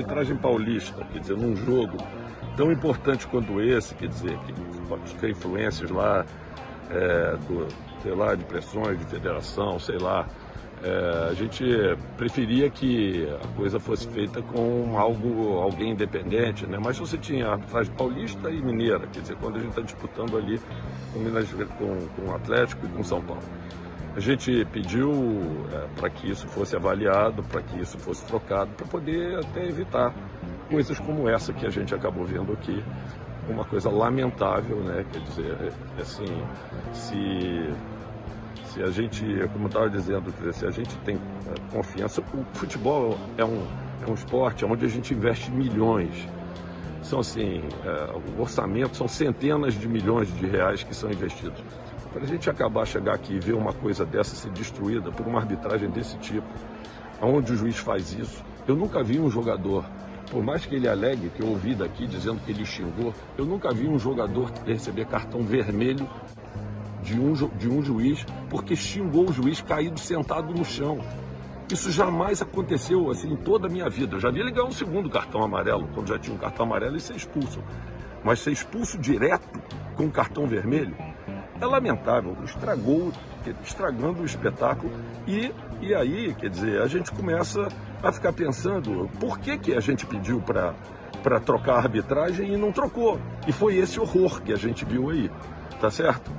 Arbitragem paulista, quer dizer, num jogo tão importante quanto esse, quer dizer, que pode ter influências lá, é, do, sei lá, de pressões de federação, sei lá. É, a gente preferia que a coisa fosse feita com algo, alguém independente, né? Mas você tinha arbitragem paulista e mineira, quer dizer, quando a gente está disputando ali com, com, com o Atlético e com São Paulo. A gente pediu é, para que isso fosse avaliado, para que isso fosse trocado, para poder até evitar coisas como essa que a gente acabou vendo aqui. Uma coisa lamentável, né? Quer dizer, é, assim, se, se a gente, como eu estava dizendo, se a gente tem é, confiança, o futebol é um, é um esporte onde a gente investe milhões. São assim, é, o orçamento são centenas de milhões de reais que são investidos. Para a gente acabar, chegar aqui e ver uma coisa dessa ser destruída por uma arbitragem desse tipo, onde o juiz faz isso, eu nunca vi um jogador, por mais que ele alegue, que eu ouvi daqui dizendo que ele xingou, eu nunca vi um jogador receber cartão vermelho de um, de um juiz porque xingou o juiz caído sentado no chão. Isso jamais aconteceu assim em toda a minha vida. Eu já vi ele ganhar um segundo cartão amarelo, quando já tinha um cartão amarelo e ser expulso. Mas ser expulso direto com um cartão vermelho, é lamentável, estragou, estragando o espetáculo. E, e aí, quer dizer, a gente começa a ficar pensando por que, que a gente pediu para para trocar a arbitragem e não trocou. E foi esse horror que a gente viu aí, tá certo?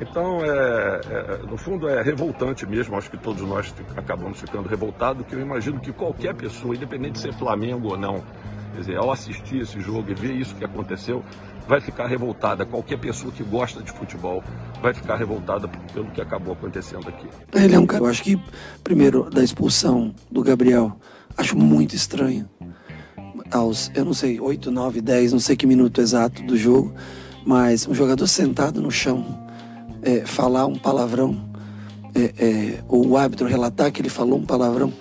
Então, é, é, no fundo, é revoltante mesmo. Acho que todos nós acabamos ficando revoltados, que eu imagino que qualquer pessoa, independente de ser Flamengo ou não, quer dizer, ao assistir esse jogo e ver isso que aconteceu, vai ficar revoltada. Qualquer pessoa que gosta de futebol vai ficar revoltada pelo que acabou acontecendo aqui. Ele é um cara, eu acho que, primeiro, da expulsão do Gabriel, acho muito estranho. Aos, eu não sei, 8, 9, 10, não sei que minuto exato do jogo, mas um jogador sentado no chão, é, falar um palavrão, é, é, ou o árbitro relatar que ele falou um palavrão,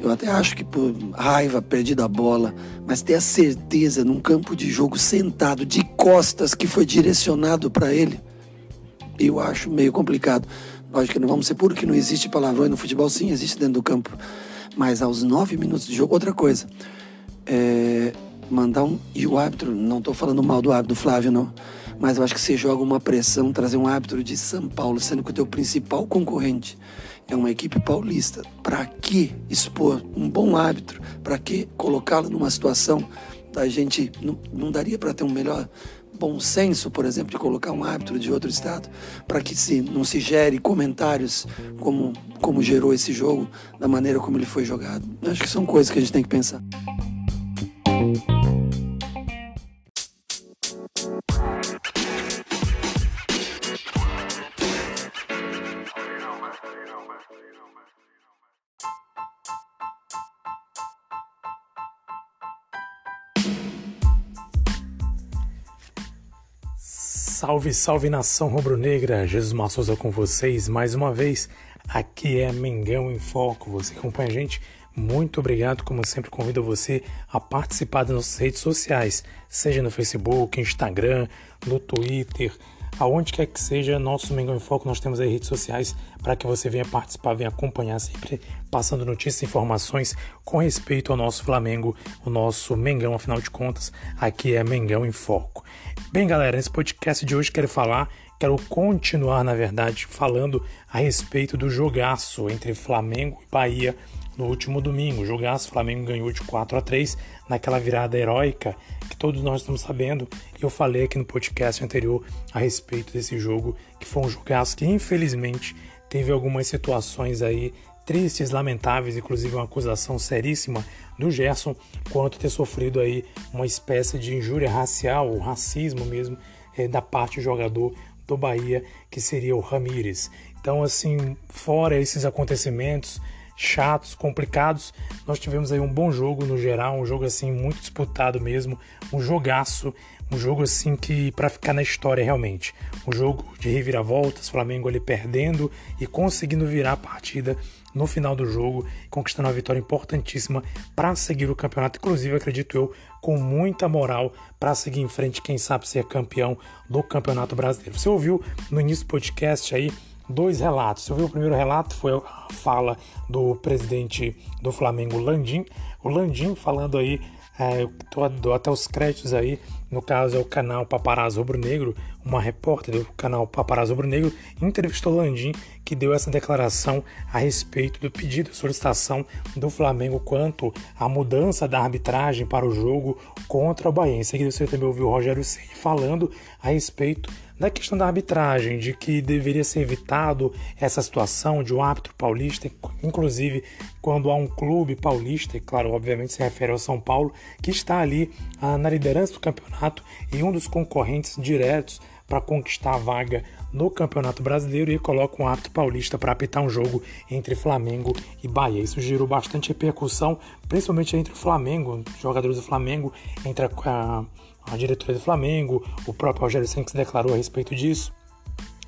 eu até acho que por raiva, perdida a bola, mas ter a certeza num campo de jogo sentado de costas que foi direcionado para ele, eu acho meio complicado. Lógico que não vamos ser puro que não existe palavrão no futebol, sim, existe dentro do campo. Mas aos nove minutos de jogo, outra coisa. É, mandar um. E o árbitro, não estou falando mal do árbitro do Flávio, não. Mas eu acho que você joga uma pressão, trazer um árbitro de São Paulo, sendo que o teu principal concorrente é uma equipe paulista. Para que expor um bom árbitro? Para que colocá-lo numa situação da gente. Não, não daria para ter um melhor bom senso, por exemplo, de colocar um árbitro de outro estado, para que se, não se gere comentários como, como gerou esse jogo, da maneira como ele foi jogado. Acho que são coisas que a gente tem que pensar. Salve, salve nação rubro-negra! Jesus Massouza com vocês mais uma vez. Aqui é Mengão em Foco. Você acompanha a gente? Muito obrigado. Como sempre, convido você a participar das nossas redes sociais, seja no Facebook, Instagram, no Twitter, aonde quer que seja, nosso Mengão em Foco, nós temos aí redes sociais para que você venha participar, venha acompanhar, sempre passando notícias e informações com respeito ao nosso Flamengo, o nosso Mengão, afinal de contas, aqui é Mengão em Foco. Bem, galera, nesse podcast de hoje quero falar, quero continuar, na verdade, falando a respeito do jogaço entre Flamengo e Bahia no último domingo. O jogaço, Flamengo ganhou de 4 a 3 naquela virada heróica que todos nós estamos sabendo. Eu falei aqui no podcast anterior a respeito desse jogo, que foi um jogaço que infelizmente teve algumas situações aí tristes, lamentáveis, inclusive uma acusação seríssima do Gerson quanto ter sofrido aí uma espécie de injúria racial, ou racismo mesmo, é, da parte do jogador do Bahia, que seria o Ramires. Então, assim, fora esses acontecimentos, chatos, complicados. Nós tivemos aí um bom jogo no geral, um jogo assim muito disputado mesmo, um jogaço, um jogo assim que para ficar na história realmente. Um jogo de reviravoltas, Flamengo ali perdendo e conseguindo virar a partida no final do jogo, conquistando uma vitória importantíssima para seguir o campeonato, inclusive acredito eu, com muita moral para seguir em frente, quem sabe ser campeão do Campeonato Brasileiro. Você ouviu no início do podcast aí dois relatos. Você ouviu o primeiro relato foi a fala do presidente do Flamengo, Landim, o Landim falando aí é, dou até os créditos aí, no caso é o canal Paparazzo Rubro Negro, uma repórter do canal Paparazzo Rubro Negro entrevistou Landim, que deu essa declaração a respeito do pedido solicitação do Flamengo quanto à mudança da arbitragem para o jogo contra o Bahia. Em seguida você também ouviu o Rogério Ceni falando a respeito da questão da arbitragem, de que deveria ser evitado essa situação de um árbitro paulista, inclusive quando há um clube paulista, e claro, obviamente se refere ao São Paulo, que está ali ah, na liderança do campeonato e um dos concorrentes diretos para conquistar a vaga no Campeonato Brasileiro e coloca um árbitro paulista para apitar um jogo entre Flamengo e Bahia. Isso gerou bastante repercussão, principalmente entre o Flamengo, jogadores do Flamengo, entre a, a diretoria do Flamengo, o próprio Rogério se declarou a respeito disso.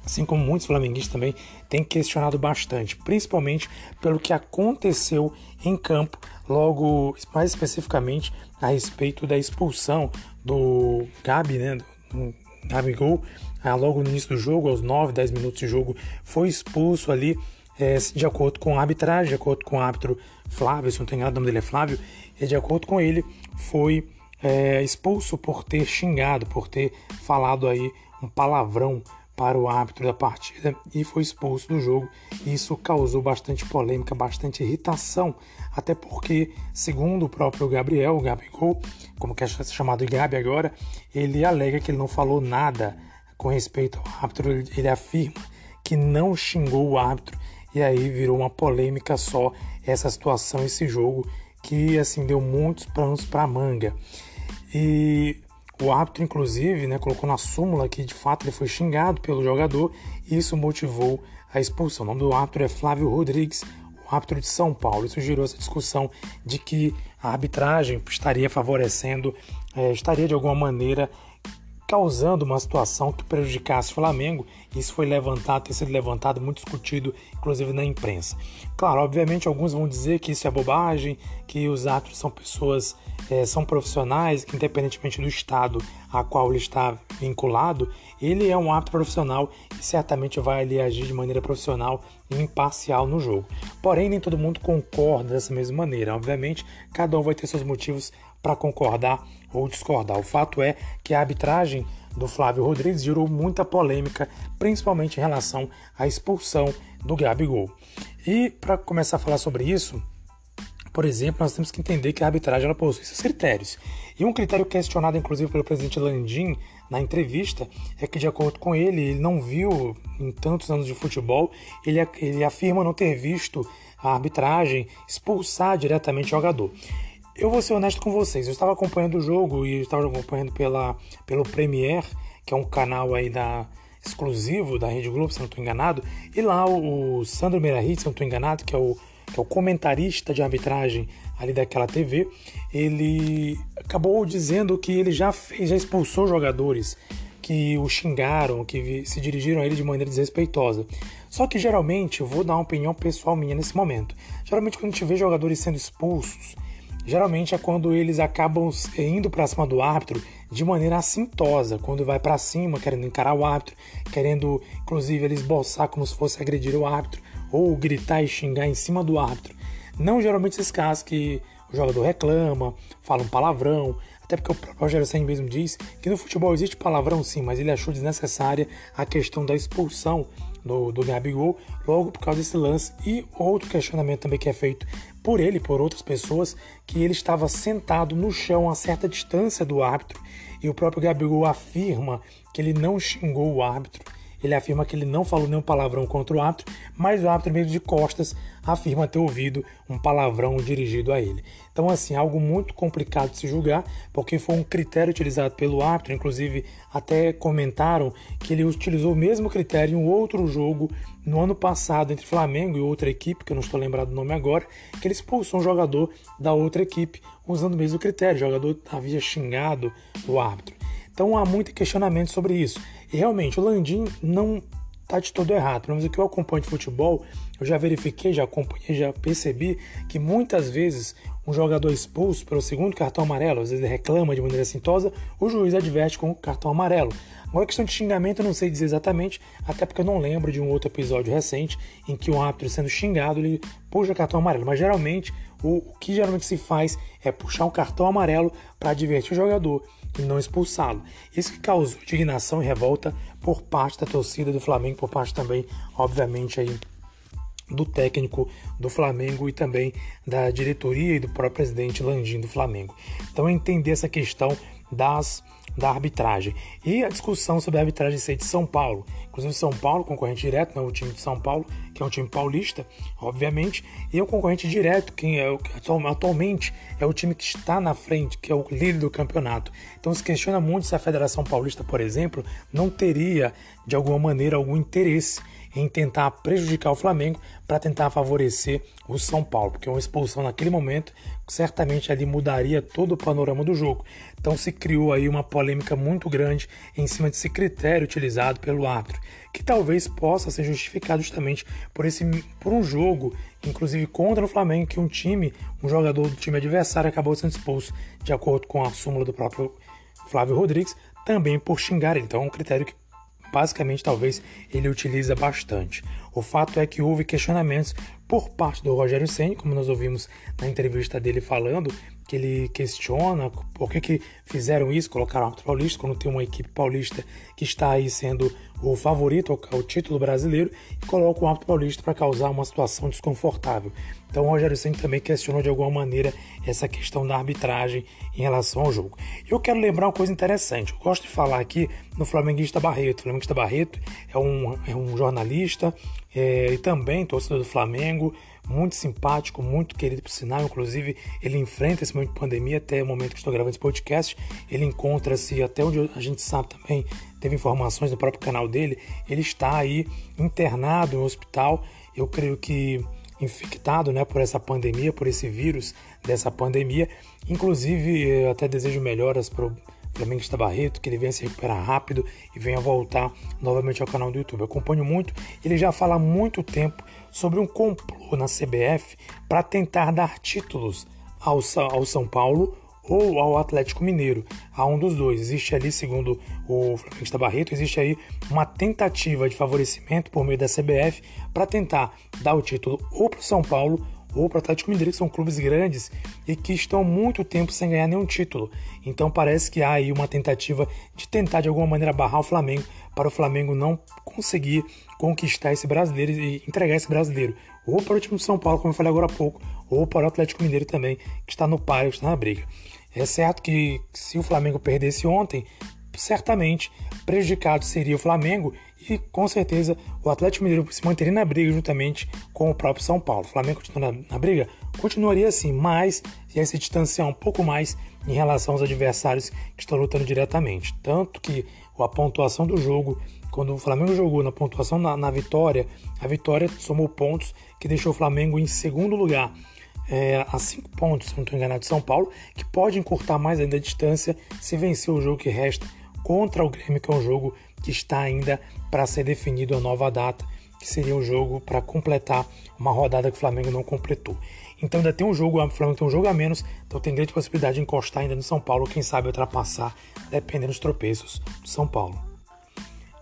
Assim como muitos flamenguistas também têm questionado bastante, principalmente pelo que aconteceu em campo, logo mais especificamente a respeito da expulsão do Gabi, né, do Gabigol, ah, logo no início do jogo, aos 9, 10 minutos de jogo, foi expulso ali é, de acordo com a arbitragem, de acordo com o árbitro Flávio, se não tem nada, o nome dele é Flávio, e de acordo com ele, foi é, expulso por ter xingado, por ter falado aí um palavrão para o árbitro da partida e foi expulso do jogo. Isso causou bastante polêmica, bastante irritação, até porque, segundo o próprio Gabriel, o Gabigol, como que é chamado de Gabi agora, ele alega que ele não falou nada com respeito ao árbitro, ele afirma que não xingou o árbitro e aí virou uma polêmica só essa situação, esse jogo que assim deu muitos planos para manga. E o árbitro, inclusive, né, colocou na súmula que de fato ele foi xingado pelo jogador e isso motivou a expulsão. O nome do árbitro é Flávio Rodrigues, o árbitro de São Paulo. Isso gerou essa discussão de que a arbitragem estaria favorecendo, é, estaria de alguma maneira causando uma situação que prejudicasse o Flamengo. Isso foi levantado, tem sido levantado, muito discutido, inclusive na imprensa. Claro, obviamente alguns vão dizer que isso é bobagem, que os árbitros são pessoas, é, são profissionais, que independentemente do estado a qual ele está vinculado, ele é um árbitro profissional e certamente vai ali agir de maneira profissional e imparcial no jogo. Porém, nem todo mundo concorda dessa mesma maneira. Obviamente, cada um vai ter seus motivos para concordar ou discordar. O fato é que a arbitragem do Flávio Rodrigues gerou muita polêmica, principalmente em relação à expulsão do Gabigol. E para começar a falar sobre isso, por exemplo, nós temos que entender que a arbitragem ela possui seus critérios. E um critério questionado, inclusive, pelo presidente Landim na entrevista, é que, de acordo com ele, ele não viu em tantos anos de futebol, ele, ele afirma não ter visto a arbitragem expulsar diretamente o jogador. Eu vou ser honesto com vocês, eu estava acompanhando o jogo e estava acompanhando pela, pelo Premier, que é um canal aí da, exclusivo da Rede Globo, se não estou enganado, e lá o, o Sandro Meirahit, se não estou enganado, que é, o, que é o comentarista de arbitragem ali daquela TV, ele acabou dizendo que ele já fez, já expulsou jogadores que o xingaram, que se dirigiram a ele de maneira desrespeitosa. Só que geralmente, vou dar uma opinião pessoal minha nesse momento. Geralmente quando a gente vê jogadores sendo expulsos, geralmente é quando eles acabam indo para cima do árbitro de maneira assintosa, quando vai para cima, querendo encarar o árbitro, querendo inclusive ele esboçar como se fosse agredir o árbitro, ou gritar e xingar em cima do árbitro. Não geralmente esses casos que o jogador reclama, fala um palavrão, até porque o próprio Rogério Senna mesmo diz que no futebol existe palavrão sim, mas ele achou desnecessária a questão da expulsão do, do Gabigol, logo por causa desse lance. E outro questionamento também que é feito por ele por outras pessoas, que ele estava sentado no chão a certa distância do árbitro, e o próprio Gabigol afirma que ele não xingou o árbitro, ele afirma que ele não falou nenhum palavrão contra o árbitro, mas o árbitro, mesmo de costas, afirma ter ouvido um palavrão dirigido a ele. Então, assim, algo muito complicado de se julgar, porque foi um critério utilizado pelo árbitro, inclusive até comentaram que ele utilizou o mesmo critério em um outro jogo no ano passado entre Flamengo e outra equipe, que eu não estou lembrado do nome agora, que ele expulsou um jogador da outra equipe usando o mesmo critério. O jogador havia xingado o árbitro. Então há muito questionamento sobre isso. E realmente, o Landim não está de todo errado. Pelo menos o que eu acompanho de futebol, eu já verifiquei, já acompanhei, já percebi que muitas vezes um jogador expulso pelo segundo cartão amarelo, às vezes ele reclama de maneira sintosa, o juiz adverte com o cartão amarelo. Agora, questão de xingamento, eu não sei dizer exatamente, até porque eu não lembro de um outro episódio recente em que um árbitro sendo xingado ele puxa cartão amarelo. Mas geralmente, o, o que geralmente se faz é puxar um cartão amarelo para advertir o jogador e não expulsá-lo. Isso que causou indignação e revolta por parte da torcida do Flamengo, por parte também, obviamente, aí do técnico do Flamengo e também da diretoria e do próprio presidente Landim do Flamengo. Então, entender essa questão das da arbitragem. E a discussão sobre a arbitragem ser de São Paulo. Inclusive, São Paulo, concorrente direto, né, o time de São Paulo, que é um time paulista, obviamente, e o concorrente direto, quem é o, atualmente é o time que está na frente, que é o líder do campeonato. Então se questiona muito se a Federação Paulista, por exemplo, não teria, de alguma maneira, algum interesse em tentar prejudicar o Flamengo para tentar favorecer o São Paulo, porque uma expulsão naquele momento certamente ali mudaria todo o panorama do jogo. Então se criou aí uma polêmica muito grande em cima desse critério utilizado pelo árbitro, que talvez possa ser justificado justamente por esse por um jogo, inclusive contra o Flamengo, que um time, um jogador do time adversário acabou sendo expulso, de acordo com a súmula do próprio Flávio Rodrigues, também por xingar. Então é um critério que basicamente talvez ele utiliza bastante. O fato é que houve questionamentos por parte do Rogério Senni, como nós ouvimos na entrevista dele falando, que ele questiona por que, que fizeram isso, colocaram o paulista quando tem uma equipe paulista que está aí sendo o favorito ao, título brasileiro e coloca o árbitro paulista para causar uma situação desconfortável. Então o Rogério Senna também questionou de alguma maneira essa questão da arbitragem em relação ao jogo. Eu quero lembrar uma coisa interessante. Eu gosto de falar aqui no Flamenguista Barreto. O Flamenguista Barreto é um, é um jornalista é, e também torcedor do Flamengo, muito simpático, muito querido por sinal. Inclusive, ele enfrenta esse momento de pandemia até o momento que estou gravando esse podcast. Ele encontra-se, até onde a gente sabe também, teve informações no próprio canal dele, ele está aí internado no hospital. Eu creio que infectado né, por essa pandemia, por esse vírus dessa pandemia. Inclusive, até desejo melhoras para o Flamenguista Barreto, que ele venha se recuperar rápido e venha voltar novamente ao canal do YouTube. Eu acompanho muito, ele já fala há muito tempo sobre um complô na CBF para tentar dar títulos ao, ao São Paulo ou ao Atlético Mineiro, a um dos dois. Existe ali, segundo o Flamenguista Barreto, existe aí uma tentativa de favorecimento por meio da CBF para tentar dar o título ou para o São Paulo ou para o Atlético Mineiro, que são clubes grandes e que estão muito tempo sem ganhar nenhum título. Então parece que há aí uma tentativa de tentar de alguma maneira barrar o Flamengo para o Flamengo não conseguir conquistar esse brasileiro e entregar esse brasileiro ou para o time de São Paulo, como eu falei agora há pouco, ou para o Atlético Mineiro também, que está no páreo, está na briga. É certo que se o Flamengo perdesse ontem, certamente prejudicado seria o Flamengo e com certeza o Atlético Mineiro se manteria na briga juntamente com o próprio São Paulo. O Flamengo continua na, na briga? Continuaria assim, mas ia se distanciar um pouco mais em relação aos adversários que estão lutando diretamente. Tanto que a pontuação do jogo, quando o Flamengo jogou na pontuação na, na vitória, a vitória somou pontos que deixou o Flamengo em segundo lugar. É, a cinco pontos, se não estou enganado, de São Paulo, que pode encurtar mais ainda a distância se vencer o jogo que resta contra o Grêmio, que é um jogo que está ainda para ser definido a nova data, que seria um jogo para completar uma rodada que o Flamengo não completou. Então ainda tem um jogo, o Flamengo tem um jogo a menos, então tem grande possibilidade de encostar ainda no São Paulo, quem sabe ultrapassar, dependendo dos tropeços do São Paulo.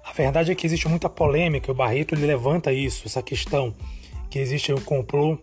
A verdade é que existe muita polêmica, o Barreto ele levanta isso, essa questão que existe um complô,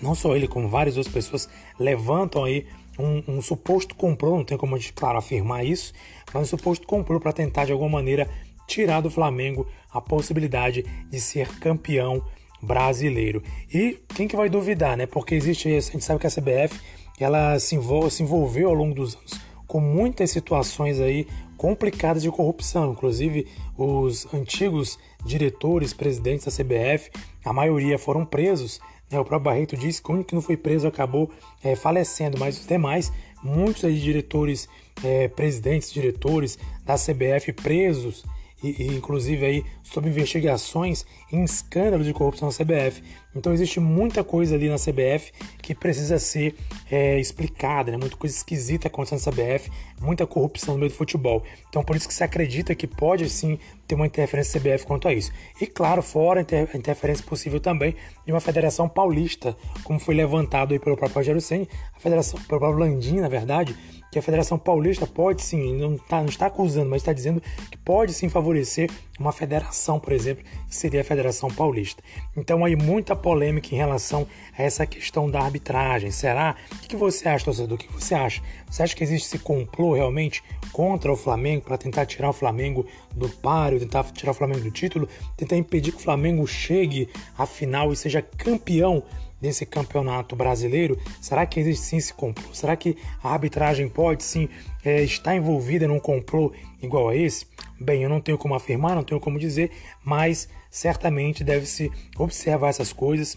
não só ele, como várias outras pessoas levantam aí um, um, suposto comprou, não tem como a gente, claro, afirmar isso, mas um suposto comprou para tentar de alguma maneira tirar do Flamengo a possibilidade de ser campeão brasileiro. E quem que vai duvidar, né? Porque existe, a gente sabe que a CBF ela se, se envolveu ao longo dos anos com muitas situações aí complicadas de corrupção. Inclusive, os antigos diretores, presidentes da CBF, a maioria foram presos. Né? O próprio Barreto disse que o único que não foi preso acabou é, falecendo, mas os demais, muitos aí diretores, é, presidentes, diretores da CBF presos e, e, inclusive aí sob investigações em escândalos de corrupção na CBF. Então existe muita coisa ali na CBF que precisa ser é, explicada, né? muita coisa esquisita acontecendo na CBF, muita corrupção no meio do futebol. Então por isso que se acredita que pode sim ter uma interferência da CBF quanto a isso. E claro, fora a interferência possível também de uma federação paulista, como foi levantado aí pelo próprio Rogério Senni, a federação, pelo próprio Landim, na verdade, que a Federação Paulista pode sim, não, tá, não está acusando, mas está dizendo que pode sim favorecer uma federação, por exemplo, que seria a Federação Paulista. Então aí muita polêmica em relação a essa questão da arbitragem. Será? O que você acha, torcedor? O que você acha? Você acha que existe esse complô realmente contra o Flamengo para tentar tirar o Flamengo do páreo, tentar tirar o Flamengo do título, tentar impedir que o Flamengo chegue à final e seja campeão desse campeonato brasileiro? Será que existe sim esse complô? Será que a arbitragem pode sim é, estar envolvida num complô igual a esse? Bem, eu não tenho como afirmar, não tenho como dizer, mas certamente deve-se observar essas coisas.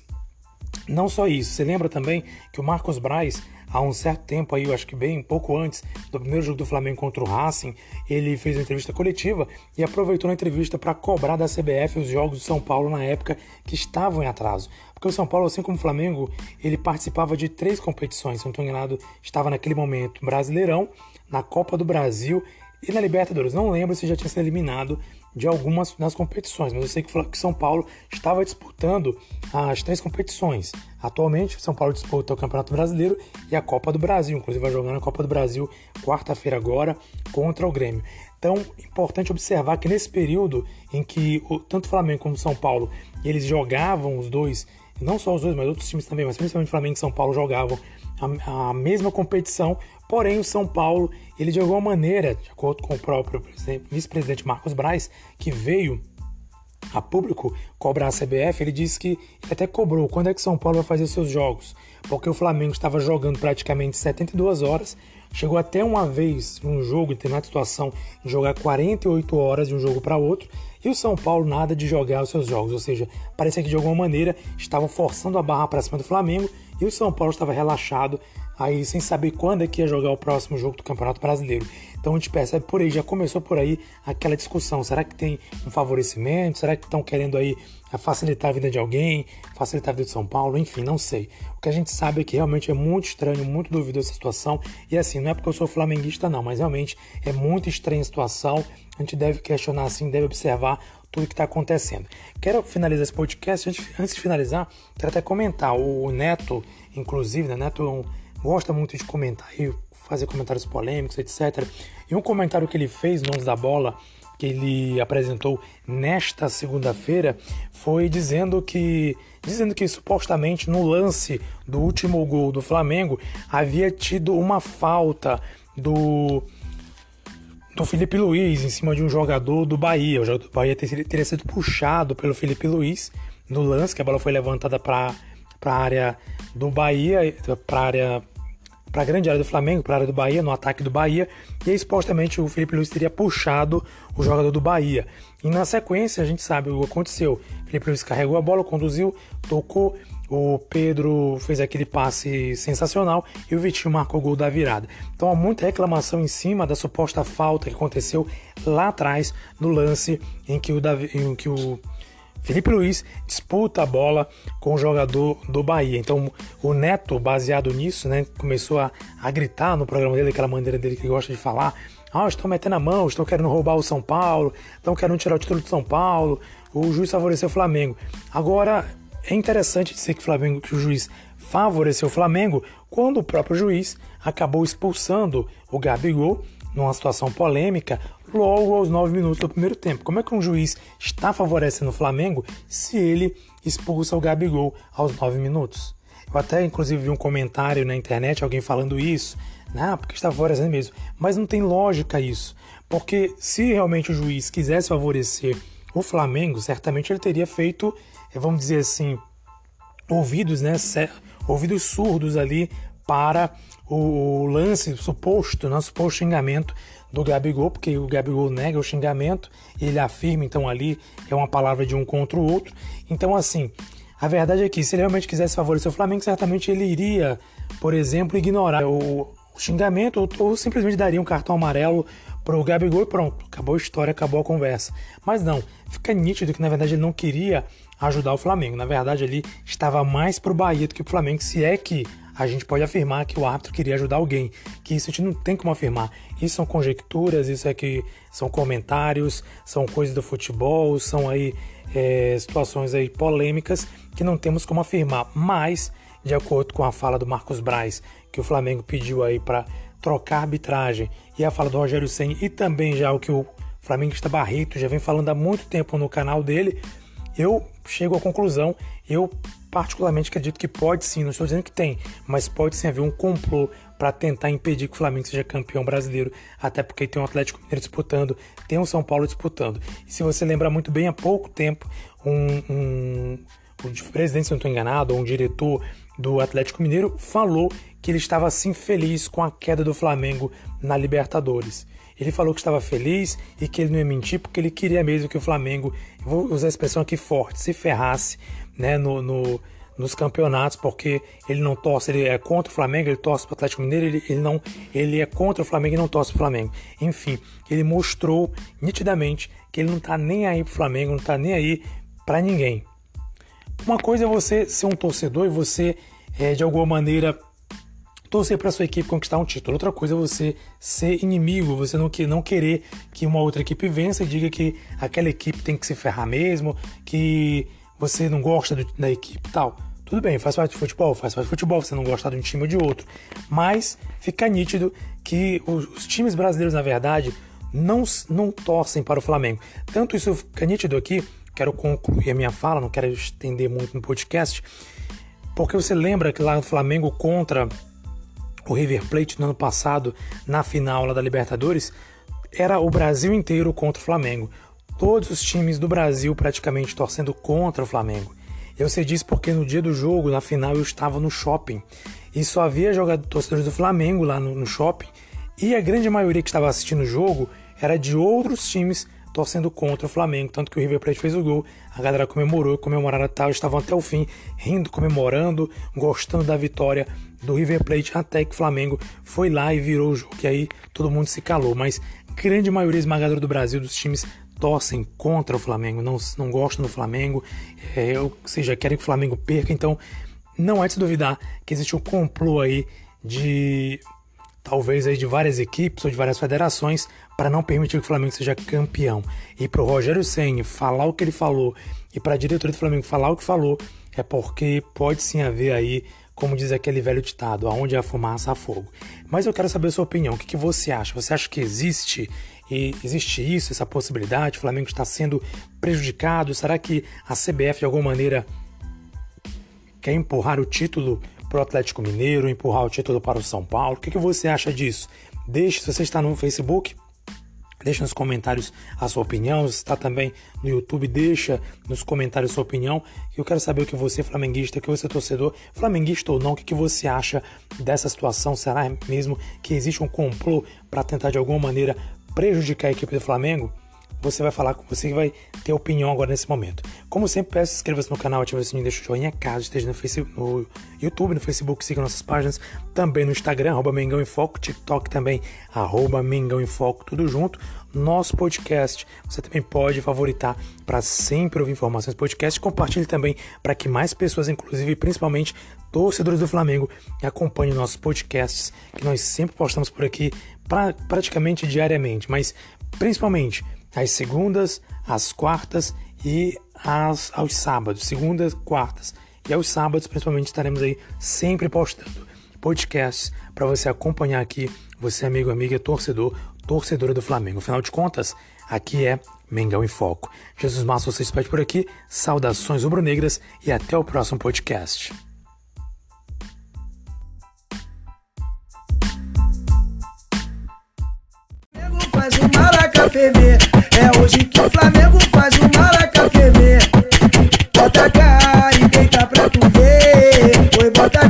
Não só isso, você lembra também que o Marcos Braz há um certo tempo aí, eu acho que bem pouco antes do primeiro jogo do Flamengo contra o Racing, ele fez uma entrevista coletiva e aproveitou na entrevista para cobrar da CBF os jogos do São Paulo na época que estavam em atraso. Porque o São Paulo, assim como o Flamengo, ele participava de três competições, não estou enganado, estava naquele momento Brasileirão, na Copa do Brasil e na Libertadores. Não lembro se já tinha sido eliminado de algumas das competições, mas eu sei que São Paulo estava disputando as três competições. Atualmente, São Paulo disputa o Campeonato Brasileiro e a Copa do Brasil, inclusive vai jogar na Copa do Brasil quarta-feira agora contra o Grêmio. Então, importante observar que nesse período em que tanto o Flamengo como o São Paulo eles jogavam os dois, não só os dois, mas outros times também, mas principalmente Flamengo e São Paulo jogavam a, a mesma competição, porém o São Paulo, ele de alguma maneira, de acordo com o próprio vice-presidente Marcos Braz, que veio a público cobrar a CBF, ele disse que até cobrou quando é que São Paulo vai fazer seus jogos, porque o Flamengo estava jogando praticamente 72 horas, chegou até uma vez um jogo, em determinada situação, de jogar 48 horas de um jogo para outro, e o São Paulo nada de jogar os seus jogos, ou seja, parecia que de alguma maneira estavam forçando a barra para cima do Flamengo e o São Paulo estava relaxado, aí sem saber quando é que ia jogar o próximo jogo do Campeonato Brasileiro. Então a gente percebe por aí, já começou por aí aquela discussão. Será que tem um favorecimento? Será que estão querendo aí facilitar a vida de alguém, facilitar a vida de São Paulo? Enfim, não sei. O que a gente sabe é que realmente é muito estranho, muito duvidosa essa situação. E assim, não é porque eu sou flamenguista, não, mas realmente é muito estranha a situação. A gente deve questionar assim, deve observar tudo que está acontecendo. Quero finalizar esse podcast. Antes de finalizar, quero até comentar. O Neto, inclusive, né? Neto gosta muito de comentar e fazer comentários polêmicos, etc. E um comentário que ele fez no 11 da Bola, que ele apresentou nesta segunda-feira, foi dizendo que dizendo que supostamente no lance do último gol do Flamengo havia tido uma falta do do Felipe Luiz em cima de um jogador do Bahia. O jogador do Bahia teria sido puxado pelo Felipe Luiz no lance, que a bola foi levantada para a área do Bahia, para a área para a grande área do Flamengo, para a área do Bahia, no ataque do Bahia, e aí supostamente o Felipe Luiz teria puxado o jogador do Bahia. E na sequência a gente sabe o que aconteceu. O Felipe Luiz carregou a bola, conduziu, tocou, o Pedro fez aquele passe sensacional e o Vitinho marcou o gol da virada. Então há muita reclamação em cima da suposta falta que aconteceu lá atrás no lance em que o, Davi, em que o Felipe Luiz disputa a bola com o jogador do Bahia. Então o Neto, baseado nisso, né, começou a, a gritar no programa dele, aquela maneira dele que gosta de falar. Ah, estão metendo a mão, estão querendo roubar o São Paulo, estão querendo tirar o título do São Paulo, o juiz favoreceu o Flamengo. Agora, é interessante dizer que, Flamengo, que o juiz favoreceu o Flamengo quando o próprio juiz acabou expulsando o Gabigol numa situação polêmica logo aos 9 minutos do primeiro tempo. Como é que um juiz está favorecendo o Flamengo se ele expulsa o Gabigol aos 9 minutos? Eu até inclusive vi um comentário na internet, alguém falando isso, né? porque está favorecendo mesmo. Mas não tem lógica isso, porque se realmente o juiz quisesse favorecer o Flamengo, certamente ele teria feito vamos dizer assim, ouvidos, né, ouvidos surdos ali para o, lance suposto, não suposto xingamento do Gabigol, porque o Gabigol nega o xingamento, ele afirma, então ali é uma palavra de um contra o outro. Então, assim, a verdade é que se ele realmente quisesse favorecer o Flamengo, certamente ele iria, por exemplo, ignorar o, o xingamento ou, ou, simplesmente daria um cartão amarelo para o Gabigol e pronto, acabou a história, acabou a conversa. Mas não, fica nítido que na verdade ele não queria ajudar o Flamengo. Na verdade, ele estava mais pro Bahia do que pro Flamengo, se é que a gente pode afirmar que o árbitro queria ajudar alguém, que isso a gente não tem como afirmar. Isso são conjecturas, isso é que são comentários, são coisas do futebol, são aí é, situações aí polêmicas que não temos como afirmar. Mas, de acordo com a fala do Marcos Braz, que o Flamengo pediu aí para trocar arbitragem, e a fala do Rogério Senna, e também já o que o Flamenguista Barreto já vem falando há muito tempo no canal dele, eu chego à conclusão, eu particularmente acredito que pode sim, não estou dizendo que tem, mas pode sim haver um complô para tentar impedir que o Flamengo seja campeão brasileiro, até porque tem um Atlético Mineiro disputando, tem um São Paulo disputando. E se você lembra muito bem, há pouco tempo, um, um, um presidente, se não estou enganado, ou um diretor do Atlético Mineiro falou que ele estava assim feliz com a queda do Flamengo na Libertadores. Ele falou que estava feliz e que ele não ia mentir porque ele queria mesmo que o Flamengo, vou usar a expressão aqui forte, se ferrasse né, no, no, nos campeonatos, porque ele não torce, ele é contra o Flamengo, ele torce para o Atlético Mineiro, ele, ele, não, ele é contra o Flamengo e não torce para o Flamengo. Enfim, ele mostrou nitidamente que ele não está nem aí para o Flamengo, não está nem aí para ninguém. Uma coisa é você ser um torcedor e você, é, de alguma maneira, torcer para sua equipe conquistar um título. Outra coisa é você ser inimigo, você não, que, não querer que uma outra equipe vença e diga que aquela equipe tem que se ferrar mesmo, que você não gosta do, da equipe tal. Tudo bem, faz parte de futebol, faz parte de futebol, você não gosta de um time ou de outro. Mas fica nítido que os, os times brasileiros, na verdade, não, não torcem para o Flamengo. Tanto isso fica nítido aqui, quero concluir a minha fala, não quero estender muito no podcast, porque você lembra que lá no Flamengo contra o River Plate no ano passado, na final lá da Libertadores, era o Brasil inteiro contra o Flamengo. Todos os times do Brasil praticamente torcendo contra o Flamengo. Eu sei disso porque no dia do jogo, na final, eu estava no shopping. E só havia torcedores do Flamengo lá no, no shopping. E a grande maioria que estava assistindo o jogo era de outros times torcendo contra o Flamengo, tanto que o River Plate fez o gol, a galera comemorou, comemoraram tal, estavam até o fim, rindo, comemorando, gostando da vitória do River Plate, até que Flamengo foi lá e virou o jogo, e aí todo mundo se calou, mas grande maioria esmagadora do Brasil, dos times torcem contra o Flamengo, não, não gostam do Flamengo, é, ou seja, querem que o Flamengo perca, então não é de se duvidar que existe um complô aí de talvez aí de várias equipes ou de várias federações para não permitir que o Flamengo seja campeão. E para o Rogério Senni falar o que ele falou e para a diretoria do Flamengo falar o que falou, é porque pode sim haver aí, como diz aquele velho ditado, aonde há fumaça há fogo. Mas eu quero saber a sua opinião, o que, que você acha? Você acha que existe e existe isso, essa possibilidade? O Flamengo está sendo prejudicado? Será que a CBF de alguma maneira quer empurrar o título para o Atlético Mineiro, empurrar o título para o São Paulo? O que, que você acha disso? Deixe, se você está no Facebook, Deixa nos comentários a sua opinião. Está também no YouTube, deixa nos comentários a sua opinião. Eu quero saber o que você, flamenguista, o que você, torcedor, flamenguista ou não, o que você acha dessa situação. Será mesmo que existe um complô para tentar de alguma maneira prejudicar a equipe do Flamengo? Você vai falar com você vai ter opinião agora nesse momento. Como sempre, peço inscreva-se no canal, ative o sininho, deixa o joinha caso esteja no, Facebook, no YouTube, no Facebook, siga nossas páginas, também no Instagram, arroba Mengão em Foco, TikTok também, arroba Mengão em Foco, tudo junto. Nosso podcast, você também pode favoritar para sempre ouvir informações do podcast. Compartilhe também para que mais pessoas, inclusive principalmente torcedores do Flamengo, acompanhem nossos podcasts, que nós sempre postamos por aqui pra, praticamente diariamente, mas principalmente às segundas, às quartas e às, aos sábados, segundas, quartas e aos sábados, principalmente estaremos aí sempre postando podcasts para você acompanhar aqui, você amigo, amiga, torcedor, torcedora do Flamengo. Afinal de contas, aqui é Mengão em Foco. Jesus Massa, você espera por aqui. Saudações rubro-negras e até o próximo podcast. Faz o maraca ferver. É hoje que o Flamengo faz o maraca ferver. Bota a cara e deita pra tu ver. Oi, bota a